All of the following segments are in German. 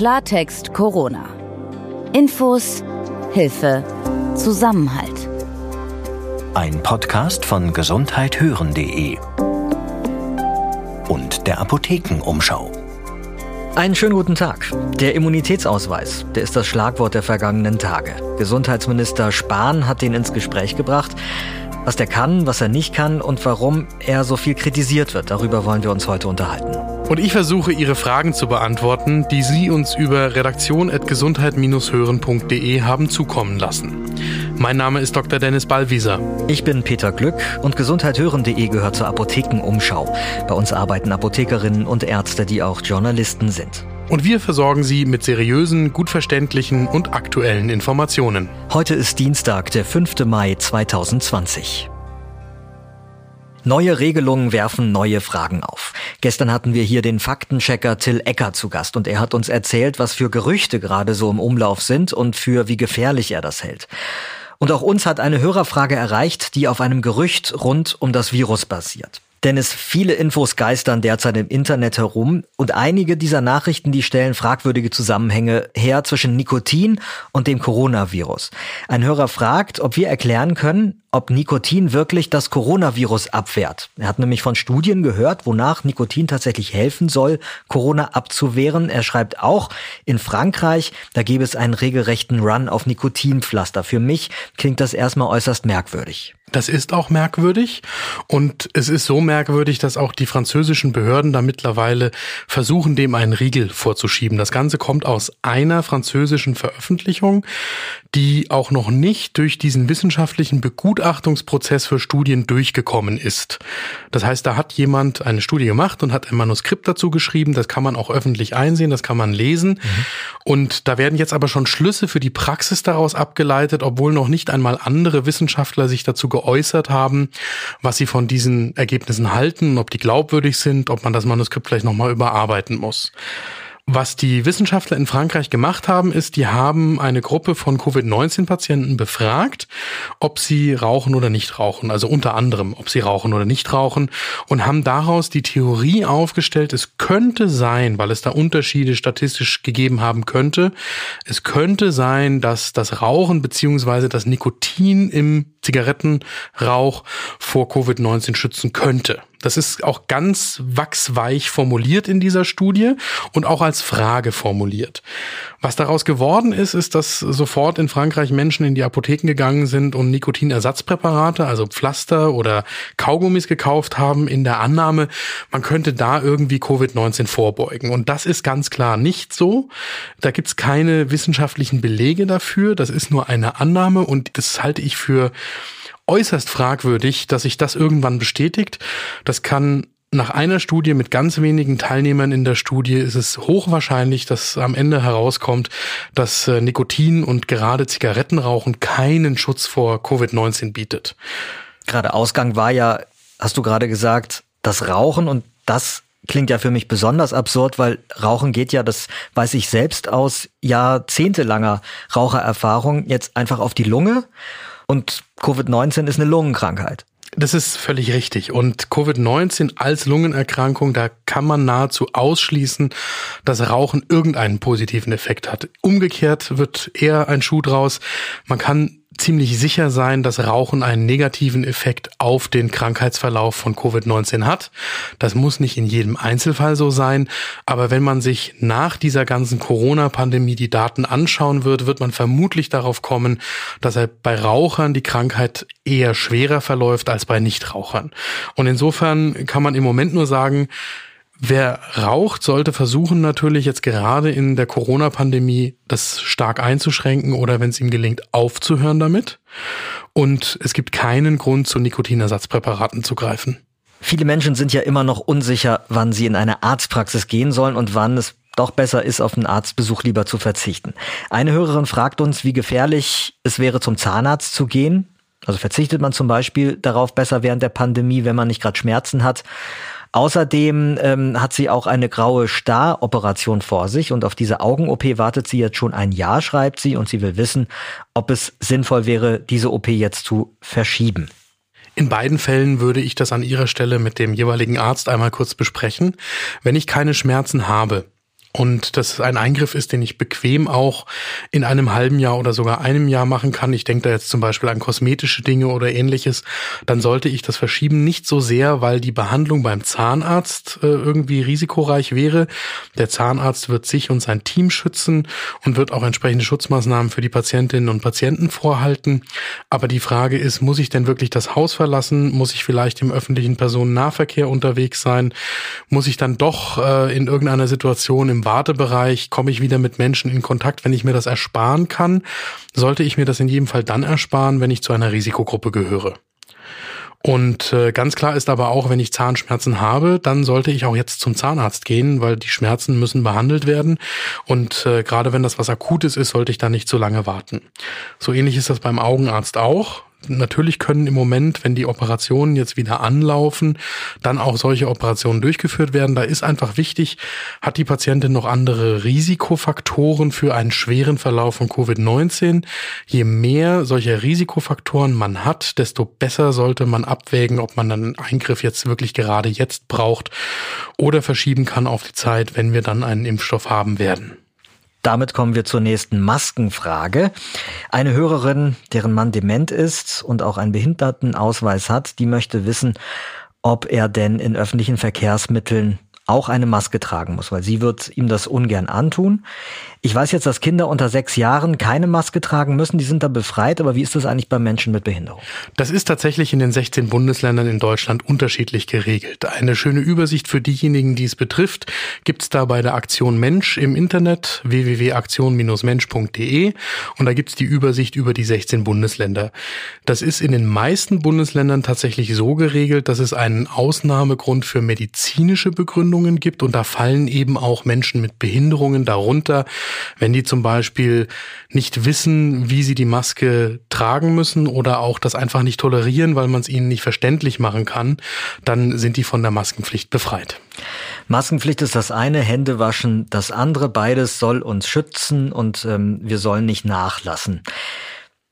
Klartext Corona. Infos, Hilfe, Zusammenhalt. Ein Podcast von gesundheithören.de und der Apothekenumschau. Einen schönen guten Tag. Der Immunitätsausweis, der ist das Schlagwort der vergangenen Tage. Gesundheitsminister Spahn hat den ins Gespräch gebracht. Was der kann, was er nicht kann und warum er so viel kritisiert wird, darüber wollen wir uns heute unterhalten. Und ich versuche, Ihre Fragen zu beantworten, die Sie uns über redaktion.gesundheit-hören.de haben zukommen lassen. Mein Name ist Dr. Dennis Ballwieser. Ich bin Peter Glück und gesundheithören.de gehört zur Apothekenumschau. Bei uns arbeiten Apothekerinnen und Ärzte, die auch Journalisten sind. Und wir versorgen Sie mit seriösen, gut verständlichen und aktuellen Informationen. Heute ist Dienstag, der 5. Mai 2020. Neue Regelungen werfen neue Fragen auf. Gestern hatten wir hier den Faktenchecker Till Ecker zu Gast und er hat uns erzählt, was für Gerüchte gerade so im Umlauf sind und für wie gefährlich er das hält. Und auch uns hat eine Hörerfrage erreicht, die auf einem Gerücht rund um das Virus basiert. Denn es viele Infos geistern derzeit im Internet herum und einige dieser Nachrichten, die stellen fragwürdige Zusammenhänge her zwischen Nikotin und dem Coronavirus. Ein Hörer fragt, ob wir erklären können, ob Nikotin wirklich das Coronavirus abwehrt. Er hat nämlich von Studien gehört, wonach Nikotin tatsächlich helfen soll, Corona abzuwehren. Er schreibt auch, in Frankreich, da gäbe es einen regelrechten Run auf Nikotinpflaster. Für mich klingt das erstmal äußerst merkwürdig. Das ist auch merkwürdig und es ist so merkwürdig, dass auch die französischen Behörden da mittlerweile versuchen, dem einen Riegel vorzuschieben. Das Ganze kommt aus einer französischen Veröffentlichung, die auch noch nicht durch diesen wissenschaftlichen Begutachtungsprozess für Studien durchgekommen ist. Das heißt, da hat jemand eine Studie gemacht und hat ein Manuskript dazu geschrieben. Das kann man auch öffentlich einsehen, das kann man lesen. Mhm. Und da werden jetzt aber schon Schlüsse für die Praxis daraus abgeleitet, obwohl noch nicht einmal andere Wissenschaftler sich dazu geäußert haben, was sie von diesen Ergebnissen halten, ob die glaubwürdig sind, ob man das Manuskript vielleicht nochmal überarbeiten muss. Was die Wissenschaftler in Frankreich gemacht haben, ist, die haben eine Gruppe von Covid-19-Patienten befragt, ob sie rauchen oder nicht rauchen. Also unter anderem, ob sie rauchen oder nicht rauchen und haben daraus die Theorie aufgestellt, es könnte sein, weil es da Unterschiede statistisch gegeben haben könnte, es könnte sein, dass das Rauchen beziehungsweise das Nikotin im Zigarettenrauch vor Covid-19 schützen könnte. Das ist auch ganz wachsweich formuliert in dieser Studie und auch als Frage formuliert. Was daraus geworden ist, ist, dass sofort in Frankreich Menschen in die Apotheken gegangen sind und Nikotinersatzpräparate, also Pflaster oder Kaugummis gekauft haben, in der Annahme, man könnte da irgendwie Covid-19 vorbeugen. Und das ist ganz klar nicht so. Da gibt's keine wissenschaftlichen Belege dafür. Das ist nur eine Annahme und das halte ich für äußerst fragwürdig, dass sich das irgendwann bestätigt. Das kann nach einer Studie mit ganz wenigen Teilnehmern in der Studie ist es hochwahrscheinlich, dass am Ende herauskommt, dass äh, Nikotin und gerade Zigarettenrauchen keinen Schutz vor Covid-19 bietet. Gerade Ausgang war ja, hast du gerade gesagt, das Rauchen und das klingt ja für mich besonders absurd, weil Rauchen geht ja, das weiß ich selbst aus jahrzehntelanger Rauchererfahrung, jetzt einfach auf die Lunge und Covid-19 ist eine Lungenkrankheit. Das ist völlig richtig. Und Covid-19 als Lungenerkrankung, da kann man nahezu ausschließen, dass Rauchen irgendeinen positiven Effekt hat. Umgekehrt wird eher ein Schuh draus. Man kann ziemlich sicher sein, dass Rauchen einen negativen Effekt auf den Krankheitsverlauf von Covid-19 hat. Das muss nicht in jedem Einzelfall so sein, aber wenn man sich nach dieser ganzen Corona-Pandemie die Daten anschauen wird, wird man vermutlich darauf kommen, dass bei Rauchern die Krankheit eher schwerer verläuft als bei Nichtrauchern. Und insofern kann man im Moment nur sagen, Wer raucht, sollte versuchen natürlich jetzt gerade in der Corona-Pandemie das stark einzuschränken oder wenn es ihm gelingt, aufzuhören damit. Und es gibt keinen Grund, zu Nikotinersatzpräparaten zu greifen. Viele Menschen sind ja immer noch unsicher, wann sie in eine Arztpraxis gehen sollen und wann es doch besser ist, auf einen Arztbesuch lieber zu verzichten. Eine Hörerin fragt uns, wie gefährlich es wäre, zum Zahnarzt zu gehen. Also verzichtet man zum Beispiel darauf besser während der Pandemie, wenn man nicht gerade Schmerzen hat. Außerdem ähm, hat sie auch eine graue Staroperation vor sich und auf diese Augen-OP wartet sie jetzt schon ein Jahr, schreibt sie, und sie will wissen, ob es sinnvoll wäre, diese OP jetzt zu verschieben. In beiden Fällen würde ich das an Ihrer Stelle mit dem jeweiligen Arzt einmal kurz besprechen. Wenn ich keine Schmerzen habe, und das ein Eingriff ist, den ich bequem auch in einem halben Jahr oder sogar einem Jahr machen kann, ich denke da jetzt zum Beispiel an kosmetische Dinge oder ähnliches, dann sollte ich das verschieben. Nicht so sehr, weil die Behandlung beim Zahnarzt äh, irgendwie risikoreich wäre. Der Zahnarzt wird sich und sein Team schützen und wird auch entsprechende Schutzmaßnahmen für die Patientinnen und Patienten vorhalten. Aber die Frage ist, muss ich denn wirklich das Haus verlassen? Muss ich vielleicht im öffentlichen Personennahverkehr unterwegs sein? Muss ich dann doch äh, in irgendeiner Situation im Wartebereich, komme ich wieder mit Menschen in Kontakt, wenn ich mir das ersparen kann? Sollte ich mir das in jedem Fall dann ersparen, wenn ich zu einer Risikogruppe gehöre? Und äh, ganz klar ist aber auch, wenn ich Zahnschmerzen habe, dann sollte ich auch jetzt zum Zahnarzt gehen, weil die Schmerzen müssen behandelt werden. Und äh, gerade wenn das was Akutes ist, sollte ich da nicht so lange warten. So ähnlich ist das beim Augenarzt auch natürlich können im Moment, wenn die Operationen jetzt wieder anlaufen, dann auch solche Operationen durchgeführt werden. Da ist einfach wichtig, hat die Patientin noch andere Risikofaktoren für einen schweren Verlauf von Covid-19? Je mehr solcher Risikofaktoren man hat, desto besser sollte man abwägen, ob man einen Eingriff jetzt wirklich gerade jetzt braucht oder verschieben kann auf die Zeit, wenn wir dann einen Impfstoff haben werden. Damit kommen wir zur nächsten Maskenfrage. Eine Hörerin, deren Mann dement ist und auch einen Behindertenausweis hat, die möchte wissen, ob er denn in öffentlichen Verkehrsmitteln auch eine Maske tragen muss, weil sie wird ihm das ungern antun. Ich weiß jetzt, dass Kinder unter sechs Jahren keine Maske tragen müssen, die sind da befreit, aber wie ist das eigentlich bei Menschen mit Behinderung? Das ist tatsächlich in den 16 Bundesländern in Deutschland unterschiedlich geregelt. Eine schöne Übersicht für diejenigen, die es betrifft, gibt's da bei der Aktion Mensch im Internet www.aktion-mensch.de und da gibt's die Übersicht über die 16 Bundesländer. Das ist in den meisten Bundesländern tatsächlich so geregelt, dass es einen Ausnahmegrund für medizinische Begründungen gibt und da fallen eben auch Menschen mit Behinderungen darunter, wenn die zum Beispiel nicht wissen, wie sie die Maske tragen müssen oder auch das einfach nicht tolerieren, weil man es ihnen nicht verständlich machen kann, dann sind die von der Maskenpflicht befreit. Maskenpflicht ist das eine, Hände waschen das andere. Beides soll uns schützen und ähm, wir sollen nicht nachlassen.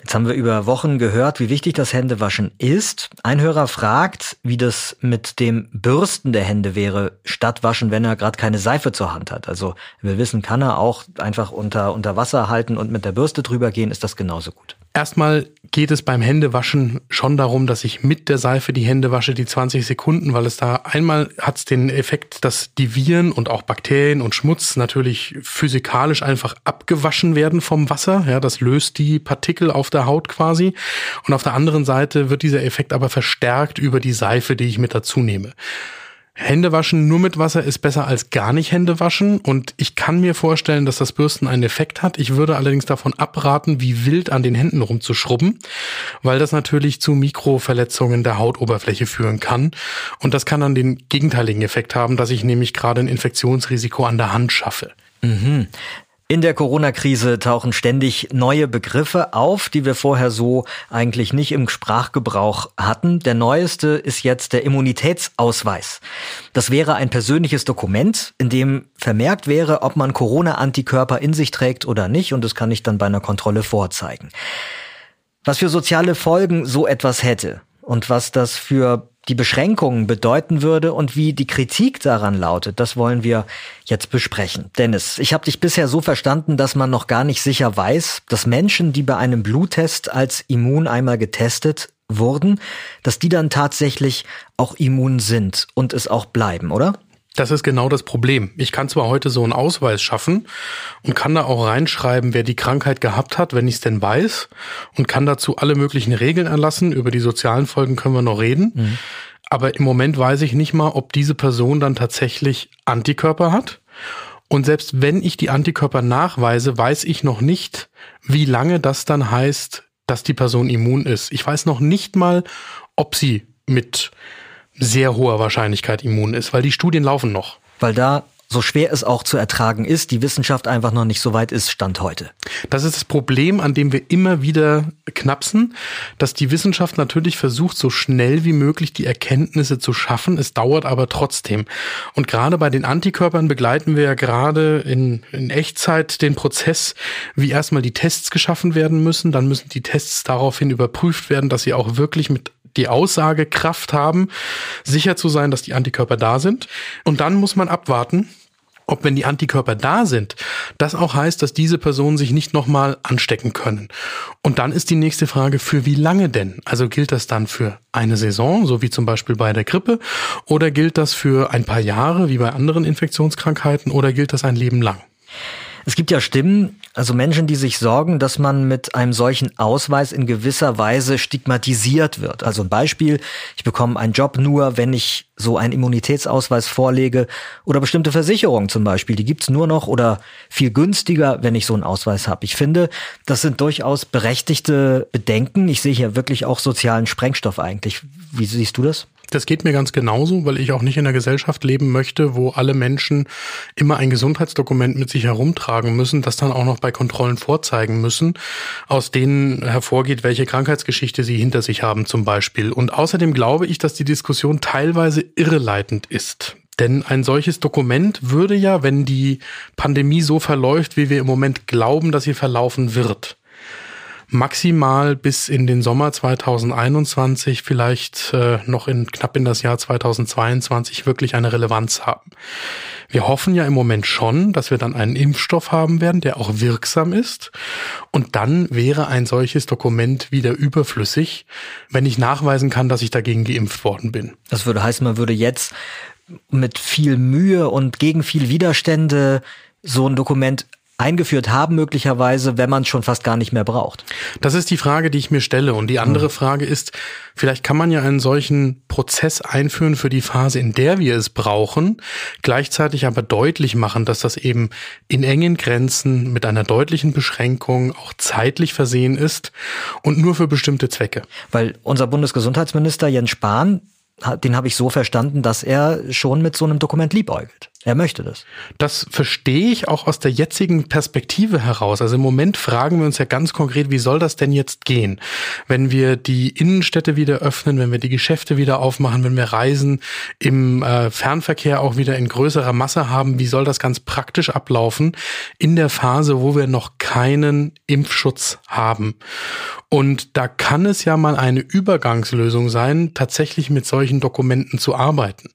Jetzt haben wir über Wochen gehört, wie wichtig das Händewaschen ist. Ein Hörer fragt, wie das mit dem Bürsten der Hände wäre, statt waschen, wenn er gerade keine Seife zur Hand hat. Also wir wissen, kann er auch einfach unter, unter Wasser halten und mit der Bürste drüber gehen, ist das genauso gut. Erstmal geht es beim Händewaschen schon darum, dass ich mit der Seife die Hände wasche, die 20 Sekunden, weil es da einmal hat es den Effekt, dass die Viren und auch Bakterien und Schmutz natürlich physikalisch einfach abgewaschen werden vom Wasser. Ja, das löst die Partikel auf der Haut quasi. Und auf der anderen Seite wird dieser Effekt aber verstärkt über die Seife, die ich mit dazu nehme. Hände waschen nur mit Wasser ist besser als gar nicht Hände waschen und ich kann mir vorstellen, dass das Bürsten einen Effekt hat. Ich würde allerdings davon abraten, wie wild an den Händen rumzuschrubben, weil das natürlich zu Mikroverletzungen der Hautoberfläche führen kann und das kann dann den gegenteiligen Effekt haben, dass ich nämlich gerade ein Infektionsrisiko an der Hand schaffe. Mhm. In der Corona-Krise tauchen ständig neue Begriffe auf, die wir vorher so eigentlich nicht im Sprachgebrauch hatten. Der neueste ist jetzt der Immunitätsausweis. Das wäre ein persönliches Dokument, in dem vermerkt wäre, ob man Corona-Antikörper in sich trägt oder nicht, und das kann ich dann bei einer Kontrolle vorzeigen. Was für soziale Folgen so etwas hätte und was das für die Beschränkungen bedeuten würde und wie die Kritik daran lautet, das wollen wir jetzt besprechen. Dennis, ich habe dich bisher so verstanden, dass man noch gar nicht sicher weiß, dass Menschen, die bei einem Bluttest als immun einmal getestet wurden, dass die dann tatsächlich auch immun sind und es auch bleiben, oder? Das ist genau das Problem. Ich kann zwar heute so einen Ausweis schaffen und kann da auch reinschreiben, wer die Krankheit gehabt hat, wenn ich es denn weiß, und kann dazu alle möglichen Regeln erlassen. Über die sozialen Folgen können wir noch reden. Mhm. Aber im Moment weiß ich nicht mal, ob diese Person dann tatsächlich Antikörper hat. Und selbst wenn ich die Antikörper nachweise, weiß ich noch nicht, wie lange das dann heißt, dass die Person immun ist. Ich weiß noch nicht mal, ob sie mit sehr hoher Wahrscheinlichkeit immun ist, weil die Studien laufen noch. Weil da so schwer es auch zu ertragen ist, die Wissenschaft einfach noch nicht so weit ist, Stand heute. Das ist das Problem, an dem wir immer wieder knapsen, dass die Wissenschaft natürlich versucht, so schnell wie möglich die Erkenntnisse zu schaffen. Es dauert aber trotzdem. Und gerade bei den Antikörpern begleiten wir ja gerade in, in Echtzeit den Prozess, wie erstmal die Tests geschaffen werden müssen. Dann müssen die Tests daraufhin überprüft werden, dass sie auch wirklich mit die Aussagekraft haben, sicher zu sein, dass die Antikörper da sind. Und dann muss man abwarten, ob wenn die Antikörper da sind, das auch heißt, dass diese Personen sich nicht nochmal anstecken können. Und dann ist die nächste Frage, für wie lange denn? Also gilt das dann für eine Saison, so wie zum Beispiel bei der Grippe, oder gilt das für ein paar Jahre, wie bei anderen Infektionskrankheiten, oder gilt das ein Leben lang? Es gibt ja Stimmen, also Menschen, die sich sorgen, dass man mit einem solchen Ausweis in gewisser Weise stigmatisiert wird. Also ein Beispiel, ich bekomme einen Job nur, wenn ich so einen Immunitätsausweis vorlege oder bestimmte Versicherungen zum Beispiel, die gibt's nur noch oder viel günstiger, wenn ich so einen Ausweis habe. Ich finde, das sind durchaus berechtigte Bedenken. Ich sehe hier wirklich auch sozialen Sprengstoff eigentlich. Wie siehst du das? Das geht mir ganz genauso, weil ich auch nicht in einer Gesellschaft leben möchte, wo alle Menschen immer ein Gesundheitsdokument mit sich herumtragen müssen, das dann auch noch bei Kontrollen vorzeigen müssen, aus denen hervorgeht, welche Krankheitsgeschichte sie hinter sich haben zum Beispiel. Und außerdem glaube ich, dass die Diskussion teilweise irreleitend ist. Denn ein solches Dokument würde ja, wenn die Pandemie so verläuft, wie wir im Moment glauben, dass sie verlaufen wird, maximal bis in den Sommer 2021, vielleicht äh, noch in knapp in das Jahr 2022 wirklich eine Relevanz haben. Wir hoffen ja im Moment schon, dass wir dann einen Impfstoff haben werden, der auch wirksam ist. Und dann wäre ein solches Dokument wieder überflüssig, wenn ich nachweisen kann, dass ich dagegen geimpft worden bin. Das würde heißen, man würde jetzt mit viel Mühe und gegen viel Widerstände so ein Dokument eingeführt haben, möglicherweise, wenn man es schon fast gar nicht mehr braucht? Das ist die Frage, die ich mir stelle. Und die andere mhm. Frage ist, vielleicht kann man ja einen solchen Prozess einführen für die Phase, in der wir es brauchen, gleichzeitig aber deutlich machen, dass das eben in engen Grenzen mit einer deutlichen Beschränkung auch zeitlich versehen ist und nur für bestimmte Zwecke. Weil unser Bundesgesundheitsminister Jens Spahn den habe ich so verstanden, dass er schon mit so einem Dokument liebäugelt. Er möchte das. Das verstehe ich auch aus der jetzigen Perspektive heraus. Also im Moment fragen wir uns ja ganz konkret, wie soll das denn jetzt gehen? Wenn wir die Innenstädte wieder öffnen, wenn wir die Geschäfte wieder aufmachen, wenn wir Reisen im äh, Fernverkehr auch wieder in größerer Masse haben, wie soll das ganz praktisch ablaufen in der Phase, wo wir noch keinen Impfschutz haben? Und da kann es ja mal eine Übergangslösung sein, tatsächlich mit solchen Dokumenten zu arbeiten.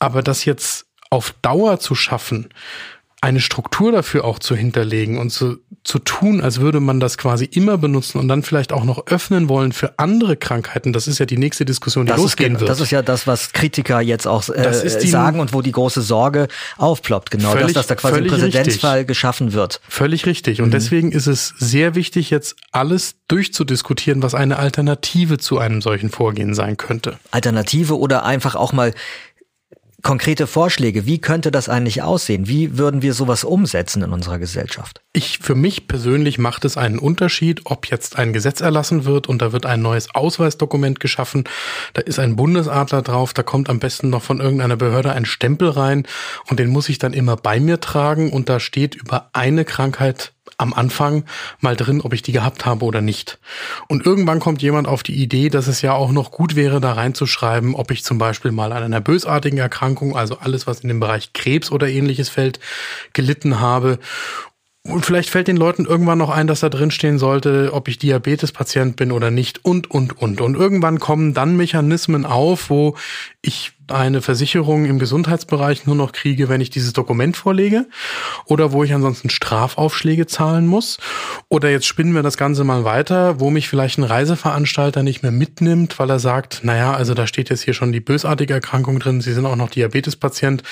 Aber das jetzt auf Dauer zu schaffen, eine Struktur dafür auch zu hinterlegen und zu, zu tun, als würde man das quasi immer benutzen und dann vielleicht auch noch öffnen wollen für andere Krankheiten, das ist ja die nächste Diskussion, die das losgehen ist, wird. Das ist ja das, was Kritiker jetzt auch äh, sagen und wo die große Sorge aufploppt, genau, völlig, dass, dass da quasi ein Präzedenzfall richtig. geschaffen wird. Völlig richtig. Und mhm. deswegen ist es sehr wichtig, jetzt alles durchzudiskutieren, was eine Alternative zu einem solchen Vorgehen sein könnte. Alternative oder einfach auch mal konkrete Vorschläge. Wie könnte das eigentlich aussehen? Wie würden wir sowas umsetzen in unserer Gesellschaft? Ich, für mich persönlich macht es einen Unterschied, ob jetzt ein Gesetz erlassen wird und da wird ein neues Ausweisdokument geschaffen. Da ist ein Bundesadler drauf. Da kommt am besten noch von irgendeiner Behörde ein Stempel rein und den muss ich dann immer bei mir tragen und da steht über eine Krankheit am Anfang mal drin, ob ich die gehabt habe oder nicht. Und irgendwann kommt jemand auf die Idee, dass es ja auch noch gut wäre, da reinzuschreiben, ob ich zum Beispiel mal an einer bösartigen Erkrankung, also alles, was in dem Bereich Krebs oder ähnliches fällt, gelitten habe. Und vielleicht fällt den Leuten irgendwann noch ein, dass da drin stehen sollte, ob ich Diabetespatient bin oder nicht und, und, und. Und irgendwann kommen dann Mechanismen auf, wo ich eine Versicherung im Gesundheitsbereich nur noch kriege, wenn ich dieses Dokument vorlege oder wo ich ansonsten Strafaufschläge zahlen muss. Oder jetzt spinnen wir das Ganze mal weiter, wo mich vielleicht ein Reiseveranstalter nicht mehr mitnimmt, weil er sagt, naja, also da steht jetzt hier schon die bösartige Erkrankung drin, Sie sind auch noch Diabetespatient.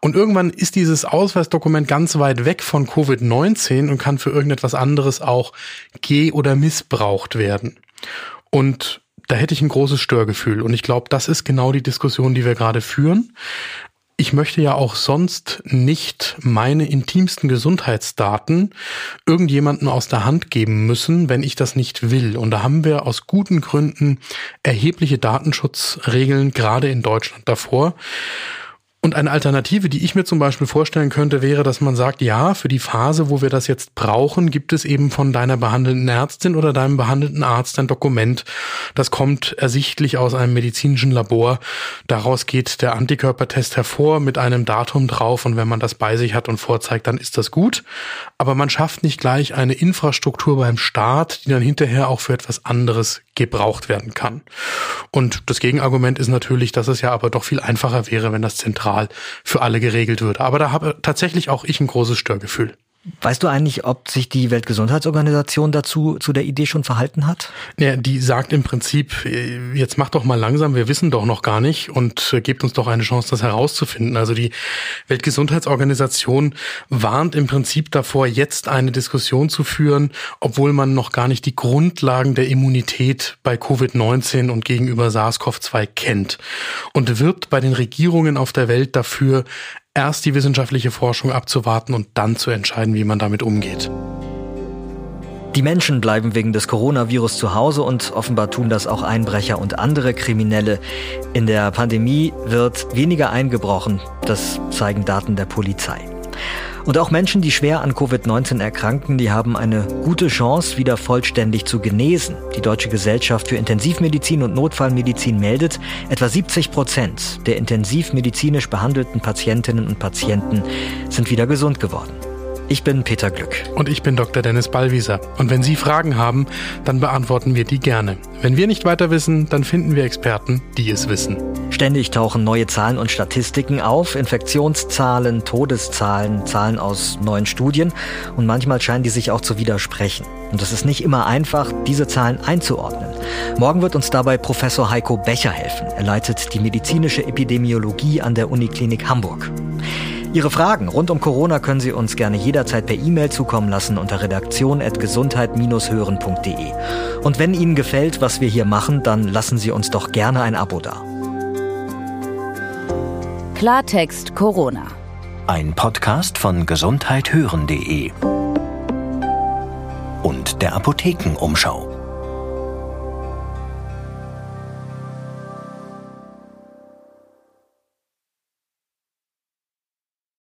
Und irgendwann ist dieses Ausweisdokument ganz weit weg von Covid-19 und kann für irgendetwas anderes auch geh- oder missbraucht werden. Und da hätte ich ein großes Störgefühl. Und ich glaube, das ist genau die Diskussion, die wir gerade führen. Ich möchte ja auch sonst nicht meine intimsten Gesundheitsdaten irgendjemanden aus der Hand geben müssen, wenn ich das nicht will. Und da haben wir aus guten Gründen erhebliche Datenschutzregeln gerade in Deutschland davor. Und eine Alternative, die ich mir zum Beispiel vorstellen könnte, wäre, dass man sagt, ja, für die Phase, wo wir das jetzt brauchen, gibt es eben von deiner behandelnden Ärztin oder deinem behandelten Arzt ein Dokument. Das kommt ersichtlich aus einem medizinischen Labor. Daraus geht der Antikörpertest hervor mit einem Datum drauf und wenn man das bei sich hat und vorzeigt, dann ist das gut. Aber man schafft nicht gleich eine Infrastruktur beim Staat, die dann hinterher auch für etwas anderes gebraucht werden kann. Und das Gegenargument ist natürlich, dass es ja aber doch viel einfacher wäre, wenn das zentral für alle geregelt würde. Aber da habe tatsächlich auch ich ein großes Störgefühl. Weißt du eigentlich, ob sich die Weltgesundheitsorganisation dazu zu der Idee schon verhalten hat? Ja, die sagt im Prinzip, äh, jetzt macht doch mal langsam, wir wissen doch noch gar nicht und äh, gebt uns doch eine Chance, das herauszufinden. Also die Weltgesundheitsorganisation warnt im Prinzip davor, jetzt eine Diskussion zu führen, obwohl man noch gar nicht die Grundlagen der Immunität bei Covid-19 und gegenüber SARS-CoV-2 kennt und wirbt bei den Regierungen auf der Welt dafür, erst die wissenschaftliche Forschung abzuwarten und dann zu entscheiden, wie man damit umgeht. Die Menschen bleiben wegen des Coronavirus zu Hause und offenbar tun das auch Einbrecher und andere Kriminelle. In der Pandemie wird weniger eingebrochen, das zeigen Daten der Polizei. Und auch Menschen, die schwer an Covid-19 erkranken, die haben eine gute Chance, wieder vollständig zu genesen. Die Deutsche Gesellschaft für Intensivmedizin und Notfallmedizin meldet, etwa 70 Prozent der intensivmedizinisch behandelten Patientinnen und Patienten sind wieder gesund geworden. Ich bin Peter Glück. Und ich bin Dr. Dennis Ballwieser. Und wenn Sie Fragen haben, dann beantworten wir die gerne. Wenn wir nicht weiter wissen, dann finden wir Experten, die es wissen. Ständig tauchen neue Zahlen und Statistiken auf, Infektionszahlen, Todeszahlen, Zahlen aus neuen Studien und manchmal scheinen die sich auch zu widersprechen. Und es ist nicht immer einfach, diese Zahlen einzuordnen. Morgen wird uns dabei Professor Heiko Becher helfen. Er leitet die medizinische Epidemiologie an der Uniklinik Hamburg. Ihre Fragen rund um Corona können Sie uns gerne jederzeit per E-Mail zukommen lassen unter redaktion.gesundheit-hören.de. Und wenn Ihnen gefällt, was wir hier machen, dann lassen Sie uns doch gerne ein Abo da. Klartext Corona. Ein Podcast von gesundheithören.de und der Apothekenumschau.